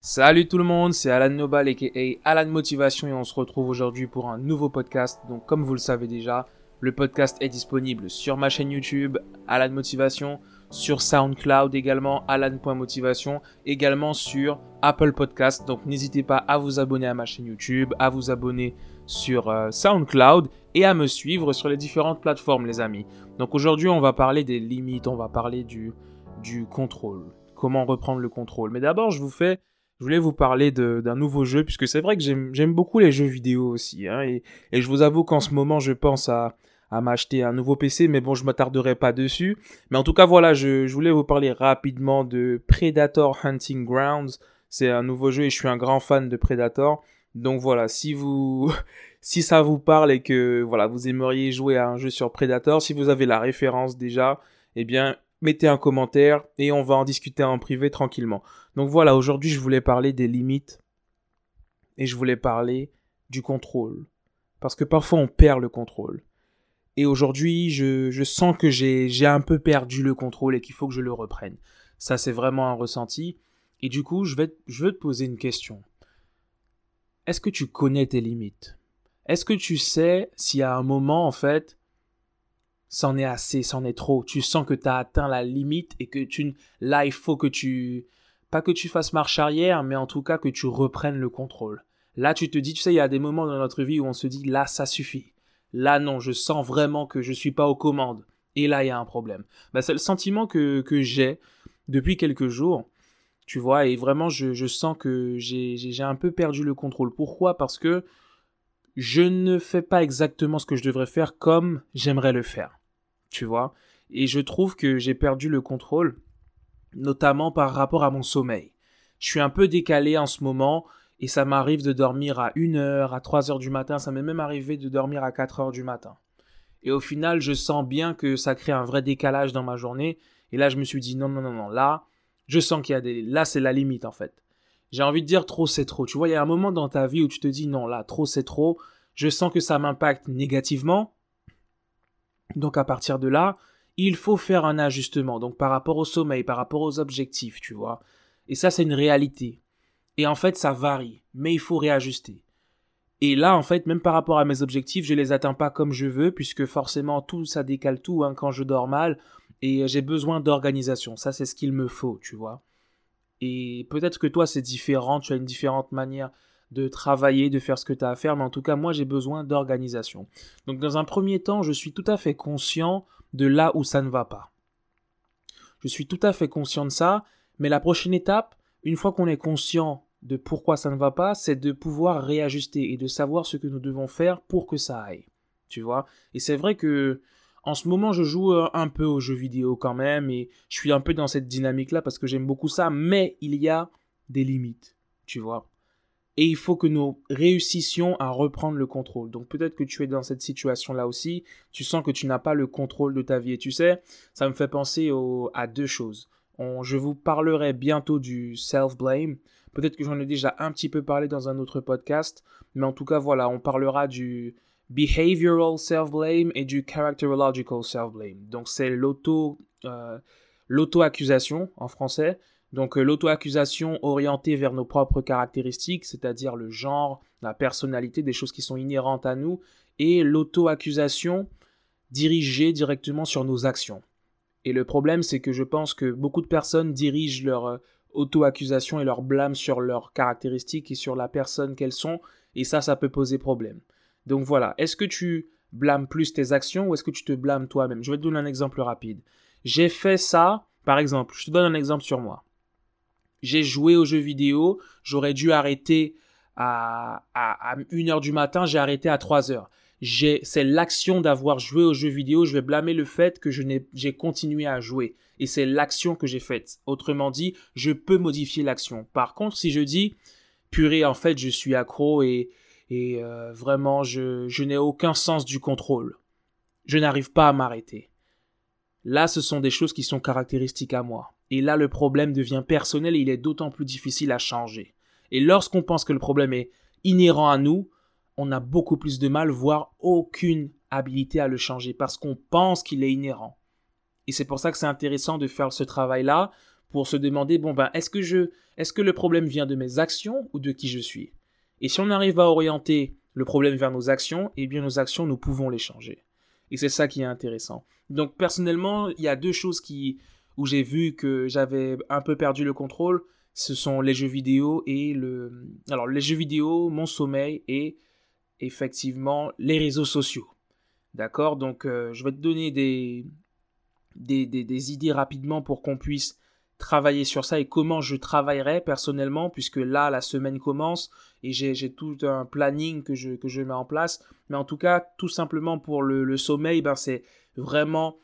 Salut tout le monde, c'est Alan Nobal aka Alan Motivation et on se retrouve aujourd'hui pour un nouveau podcast. Donc comme vous le savez déjà, le podcast est disponible sur ma chaîne YouTube Alan Motivation, sur SoundCloud également Alan.motivation, également sur Apple Podcast. Donc n'hésitez pas à vous abonner à ma chaîne YouTube, à vous abonner sur euh, SoundCloud et à me suivre sur les différentes plateformes les amis. Donc aujourd'hui on va parler des limites, on va parler du, du contrôle, comment reprendre le contrôle. Mais d'abord je vous fais je voulais vous parler d'un nouveau jeu, puisque c'est vrai que j'aime beaucoup les jeux vidéo aussi. Hein, et, je vous avoue qu'en ce moment, je pense à, m'acheter un nouveau PC, mais bon, je m'attarderai pas dessus. Mais en tout cas, voilà, je, je, voulais vous parler rapidement de Predator Hunting Grounds. C'est un nouveau jeu et je suis un grand fan de Predator. Donc voilà, si vous, si ça vous parle et que voilà, vous aimeriez jouer à un jeu sur Predator, si vous avez la référence déjà, eh bien, mettez un commentaire et on va en discuter en privé tranquillement. Donc voilà, aujourd'hui je voulais parler des limites et je voulais parler du contrôle. Parce que parfois on perd le contrôle. Et aujourd'hui je, je, sens que j'ai un peu perdu le contrôle et qu'il faut que je le reprenne. Ça c'est vraiment un ressenti. Et du coup je vais, je veux te poser une question. Est-ce que tu connais tes limites? Est-ce que tu sais y a un moment en fait c'en est assez, c'en est trop. Tu sens que tu as atteint la limite et que tu là il faut que tu pas que tu fasses marche arrière, mais en tout cas que tu reprennes le contrôle. Là, tu te dis, tu sais, il y a des moments dans notre vie où on se dit là ça suffit. Là non, je sens vraiment que je suis pas aux commandes. Et là, il y a un problème. Bah, c'est le sentiment que, que j'ai depuis quelques jours. Tu vois, et vraiment, je, je sens que j'ai un peu perdu le contrôle. Pourquoi? Parce que je ne fais pas exactement ce que je devrais faire comme j'aimerais le faire tu vois. Et je trouve que j'ai perdu le contrôle, notamment par rapport à mon sommeil. Je suis un peu décalé en ce moment et ça m'arrive de dormir à 1h, à 3h du matin, ça m'est même arrivé de dormir à 4h du matin. Et au final, je sens bien que ça crée un vrai décalage dans ma journée. Et là, je me suis dit non, non, non, non, là, je sens qu'il y a des. Là, c'est la limite en fait. J'ai envie de dire trop, c'est trop. Tu vois, il y a un moment dans ta vie où tu te dis non, là, trop, c'est trop. Je sens que ça m'impacte négativement. Donc à partir de là, il faut faire un ajustement. Donc par rapport au sommeil, par rapport aux objectifs, tu vois. Et ça, c'est une réalité. Et en fait, ça varie, mais il faut réajuster. Et là, en fait, même par rapport à mes objectifs, je les atteins pas comme je veux, puisque forcément tout ça décale tout hein, quand je dors mal, et j'ai besoin d'organisation. Ça, c'est ce qu'il me faut, tu vois. Et peut-être que toi, c'est différent, tu as une différente manière de travailler, de faire ce que tu as à faire, mais en tout cas, moi, j'ai besoin d'organisation. Donc, dans un premier temps, je suis tout à fait conscient de là où ça ne va pas. Je suis tout à fait conscient de ça, mais la prochaine étape, une fois qu'on est conscient de pourquoi ça ne va pas, c'est de pouvoir réajuster et de savoir ce que nous devons faire pour que ça aille. Tu vois? Et c'est vrai que en ce moment, je joue euh, un peu aux jeux vidéo quand même et je suis un peu dans cette dynamique-là parce que j'aime beaucoup ça, mais il y a des limites, tu vois? Et il faut que nous réussissions à reprendre le contrôle. Donc peut-être que tu es dans cette situation-là aussi, tu sens que tu n'as pas le contrôle de ta vie. Et tu sais, ça me fait penser à deux choses. je vous parlerai bientôt du self-blame. Peut-être que j'en ai déjà un petit peu parlé dans un autre podcast, mais en tout cas voilà, on parlera du behavioral self-blame et du characterological self-blame. Donc c'est l'auto euh, l'auto-accusation en français donc euh, l'auto-accusation orientée vers nos propres caractéristiques, c'est-à-dire le genre, la personnalité, des choses qui sont inhérentes à nous, et l'auto-accusation dirigée directement sur nos actions. Et le problème, c'est que je pense que beaucoup de personnes dirigent leur euh, auto-accusation et leur blâme sur leurs caractéristiques et sur la personne qu'elles sont, et ça, ça peut poser problème. Donc voilà, est-ce que tu blâmes plus tes actions ou est-ce que tu te blâmes toi-même? Je vais te donner un exemple rapide. J'ai fait ça, par exemple, je te donne un exemple sur moi j'ai joué aux jeux vidéo, j'aurais dû arrêter à, à, 1h du matin, j'ai arrêté à 3h. C'est l'action d'avoir joué aux jeux vidéo, je vais blâmer le fait que j'ai continué à jouer. Et c'est l'action que j'ai faite. Autrement dit, je peux modifier l'action. Par contre, si je dis, purée, en fait, je suis accro et, euh, vraiment, je n'ai aucun sens du contrôle. Je n'arrive pas à m'arrêter. Là, ce sont des choses qui sont caractéristiques à moi. Et là, le problème devient personnel et il est d'autant plus difficile à changer. Et lorsqu'on pense que le problème est inhérent à nous, on a beaucoup plus de mal, voire aucune habilité à le changer, parce qu'on pense qu'il est inhérent. Et c'est pour ça que c'est intéressant de faire ce travail-là, pour se demander bon ben est-ce que je est-ce que le problème vient de mes actions ou de qui je suis? Et si on arrive à orienter le problème vers nos actions, eh bien nos actions nous pouvons les changer. Et c'est ça qui est intéressant. Donc personnellement, il y a deux choses qui où j'ai vu que j'avais un peu perdu le contrôle, ce sont les jeux vidéo et le alors les jeux vidéo, mon sommeil et effectivement les réseaux sociaux. D'accord? Donc euh, je vais te donner des des, des idées rapidement pour qu'on puisse travailler sur ça et comment je travaillerai personnellement, puisque là, la semaine commence et j'ai tout un planning que je, que je mets en place. Mais en tout cas, tout simplement pour le, sommeil, ben c'est vraiment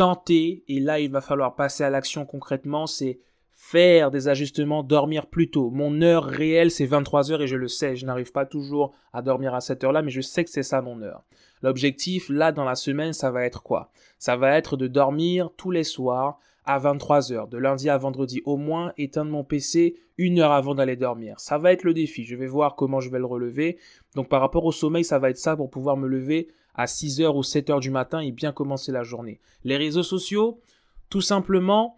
tenter, et là, il va falloir passer à l'action concrètement, c'est faire des ajustements, dormir plus tôt. Mon heure réelle, c'est 23 heures et je le sais, je n'arrive pas toujours à dormir à cette heure-là, mais je sais que c'est ça mon heure. L'objectif, là, dans la semaine, ça va être quoi? Ça va être de dormir tous les soirs à 23h, de lundi à vendredi au moins, éteindre mon PC une heure avant d'aller dormir. Ça va être le défi, je vais voir comment je vais le relever. Donc par rapport au sommeil, ça va être ça pour pouvoir me lever à 6h ou 7h du matin et bien commencer la journée. Les réseaux sociaux, tout simplement,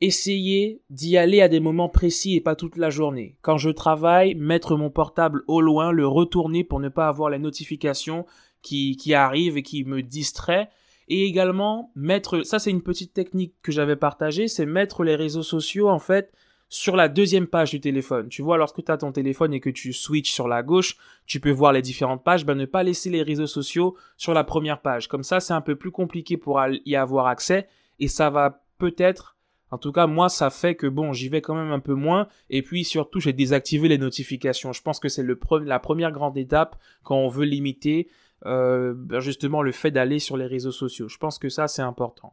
essayer d'y aller à des moments précis et pas toute la journée. Quand je travaille, mettre mon portable au loin, le retourner pour ne pas avoir les notifications qui, qui arrivent et qui me distraient et également mettre, ça c'est une petite technique que j'avais partagée, c'est mettre les réseaux sociaux en fait sur la deuxième page du téléphone. Tu vois, lorsque tu as ton téléphone et que tu switches sur la gauche, tu peux voir les différentes pages, ben ne pas laisser les réseaux sociaux sur la première page. Comme ça, c'est un peu plus compliqué pour y avoir accès et ça va peut-être en tout cas, moi, ça fait que bon, j'y vais quand même un peu moins. Et puis surtout, j'ai désactivé les notifications. Je pense que c'est la première grande étape quand on veut limiter euh, ben, justement le fait d'aller sur les réseaux sociaux. Je pense que ça c'est important.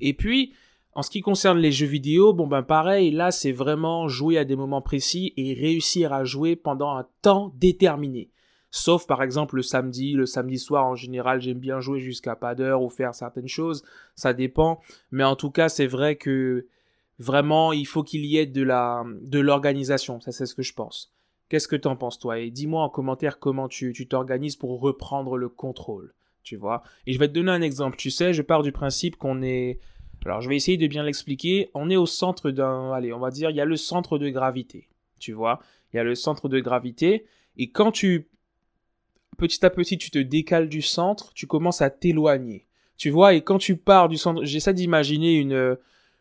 Et puis, en ce qui concerne les jeux vidéo, bon ben pareil, là c'est vraiment jouer à des moments précis et réussir à jouer pendant un temps déterminé. Sauf par exemple le samedi, le samedi soir en général j'aime bien jouer jusqu'à pas d'heure ou faire certaines choses, ça dépend. Mais en tout cas c'est vrai que vraiment il faut qu'il y ait de la de l'organisation, ça c'est ce que je pense. Qu'est-ce que t'en penses toi? Et dis-moi en commentaire comment tu t'organises pour reprendre le contrôle, tu vois? Et je vais te donner un exemple. Tu sais, je pars du principe qu'on est... Alors je vais essayer de bien l'expliquer. On est au centre d'un... Allez, on va dire, il y a le centre de gravité, tu vois. Il y a le centre de gravité. Et quand tu... Petit à petit, tu te décales du centre, tu commences à t'éloigner. Tu vois, et quand tu pars du centre, j'essaie d'imaginer une,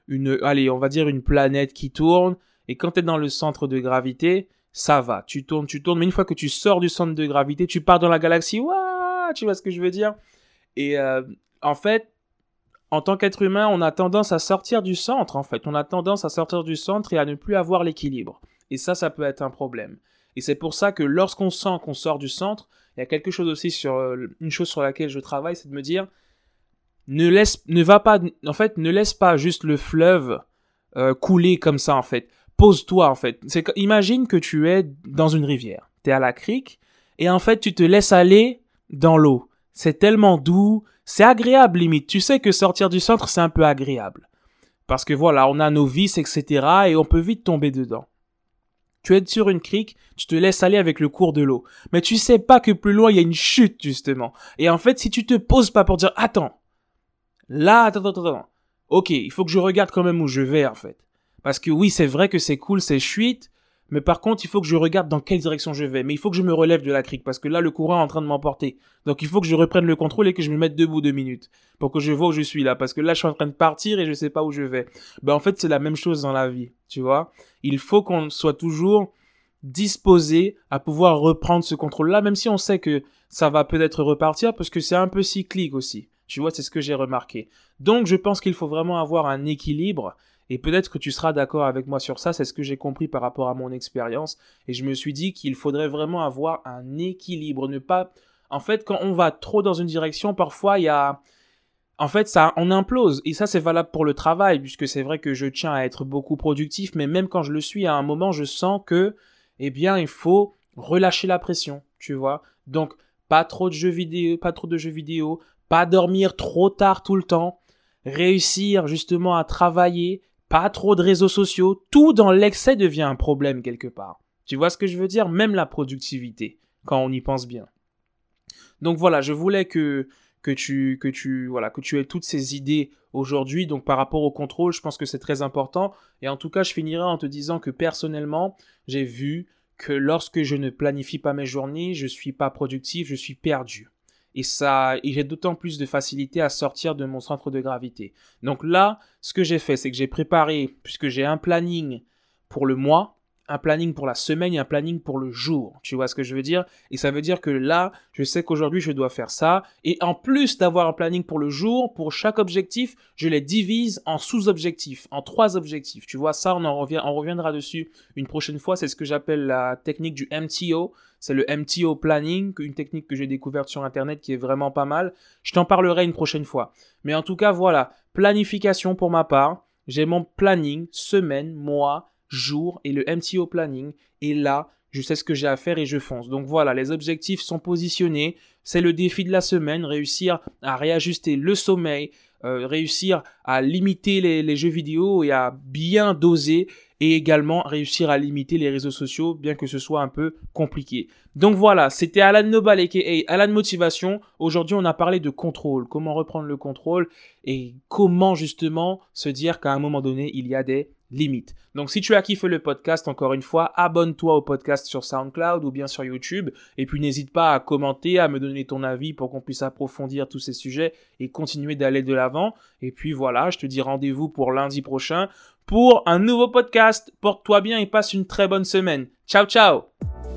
une, allez, on va dire une planète qui tourne, et quand tu es dans le centre de gravité, ça va, tu tournes, tu tournes, mais une fois que tu sors du centre de gravité, tu pars dans la galaxie, Ouah tu vois ce que je veux dire? Et euh, en fait, en tant qu'être humain, on a tendance à sortir du centre, en fait. On a tendance à sortir du centre et à ne plus avoir l'équilibre. Et ça, ça peut être un problème. Et c'est pour ça que lorsqu'on sent qu'on sort du centre, il y a quelque chose aussi sur euh, une chose sur laquelle je travaille, c'est de me dire ne laisse, ne va pas, en fait, ne laisse pas juste le fleuve euh, couler comme ça, en fait pose-toi en fait. C'est imagine que tu es dans une rivière, tu es à la crique et en fait tu te laisses aller dans l'eau. C'est tellement doux, c'est agréable limite. Tu sais que sortir du centre c'est un peu agréable parce que voilà, on a nos vis etc et on peut vite tomber dedans. Tu es sur une crique, tu te laisses aller avec le cours de l'eau. Mais tu sais pas que plus loin il y a une chute justement. Et en fait, si tu te poses pas pour dire attends, là, attends, attends, attends. Ok, il faut que je regarde quand même où je vais en fait. Parce que oui, c'est vrai que c'est cool, c'est chouette, mais par contre, il faut que je regarde dans quelle direction je vais. Mais il faut que je me relève de la crique parce que là, le courant est en train de m'emporter. Donc il faut que je reprenne le contrôle et que je me mette debout deux minutes pour que je vois où je suis là. Parce que là, je suis en train de partir et je sais pas où je vais. Ben en fait, c'est la même chose dans la vie, tu vois. Il faut qu'on soit toujours disposé à pouvoir reprendre ce contrôle-là, même si on sait que ça va peut-être repartir parce que c'est un peu cyclique aussi. Tu vois, c'est ce que j'ai remarqué. Donc, je pense qu'il faut vraiment avoir un équilibre et peut-être que tu seras d'accord avec moi sur ça, c'est ce que j'ai compris par rapport à mon expérience. Et je me suis dit qu'il faudrait vraiment avoir un équilibre, ne pas... En fait, quand on va trop dans une direction, parfois il y a... En fait, ça, on implose. Et ça, c'est valable pour le travail, puisque c'est vrai que je tiens à être beaucoup productif, mais même quand je le suis, à un moment, je sens que, eh bien, il faut relâcher la pression, tu vois. Donc, pas trop de jeux vidéo, pas trop de jeux vidéo, pas dormir trop tard tout le temps, réussir justement à travailler, pas trop de réseaux sociaux, tout dans l'excès devient un problème quelque part. Tu vois ce que je veux dire? Même la productivité, quand on y pense bien. Donc voilà, je voulais que, que tu, que tu, voilà, que tu aies toutes ces idées aujourd'hui. Donc par rapport au contrôle, je pense que c'est très important. Et en tout cas, je finirai en te disant que personnellement, j'ai vu que lorsque je ne planifie pas mes journées, je suis pas productif, je suis perdu. Et ça, j'ai d'autant plus de facilité à sortir de mon centre de gravité. Donc là, ce que j'ai fait, c'est que j'ai préparé, puisque j'ai un planning pour le mois, un planning pour la semaine et un planning pour le jour. Tu vois ce que je veux dire? Et ça veut dire que là, je sais qu'aujourd'hui, je dois faire ça. Et en plus d'avoir un planning pour le jour, pour chaque objectif, je les divise en sous-objectifs, en trois objectifs. Tu vois, ça, on en revient, on reviendra dessus une prochaine fois. C'est ce que j'appelle la technique du MTO. C'est le MTO planning, une technique que j'ai découverte sur Internet qui est vraiment pas mal. Je t'en parlerai une prochaine fois. Mais en tout cas, voilà, planification pour ma part. J'ai mon planning, semaine, mois, jour et le MTO planning. Et là, je sais ce que j'ai à faire et je fonce. Donc voilà, les objectifs sont positionnés. C'est le défi de la semaine, réussir à réajuster le sommeil, euh, réussir à limiter les, jeux vidéo et à bien doser et également réussir à limiter les réseaux sociaux, bien que ce soit un peu compliqué. Donc voilà, c'était Alan Nobal et Alan Motivation. Aujourd'hui, on a parlé de contrôle, comment reprendre le contrôle et comment justement se dire qu'à un moment donné, il y a des limite. Donc si tu as kiffé le podcast, encore une fois, abonne-toi au podcast sur SoundCloud ou bien sur YouTube. Et puis n'hésite pas à commenter, à me donner ton avis pour qu'on puisse approfondir tous ces sujets et continuer d'aller de l'avant. Et puis voilà, je te dis rendez-vous pour lundi prochain pour un nouveau podcast. Porte-toi bien et passe une très bonne semaine. Ciao ciao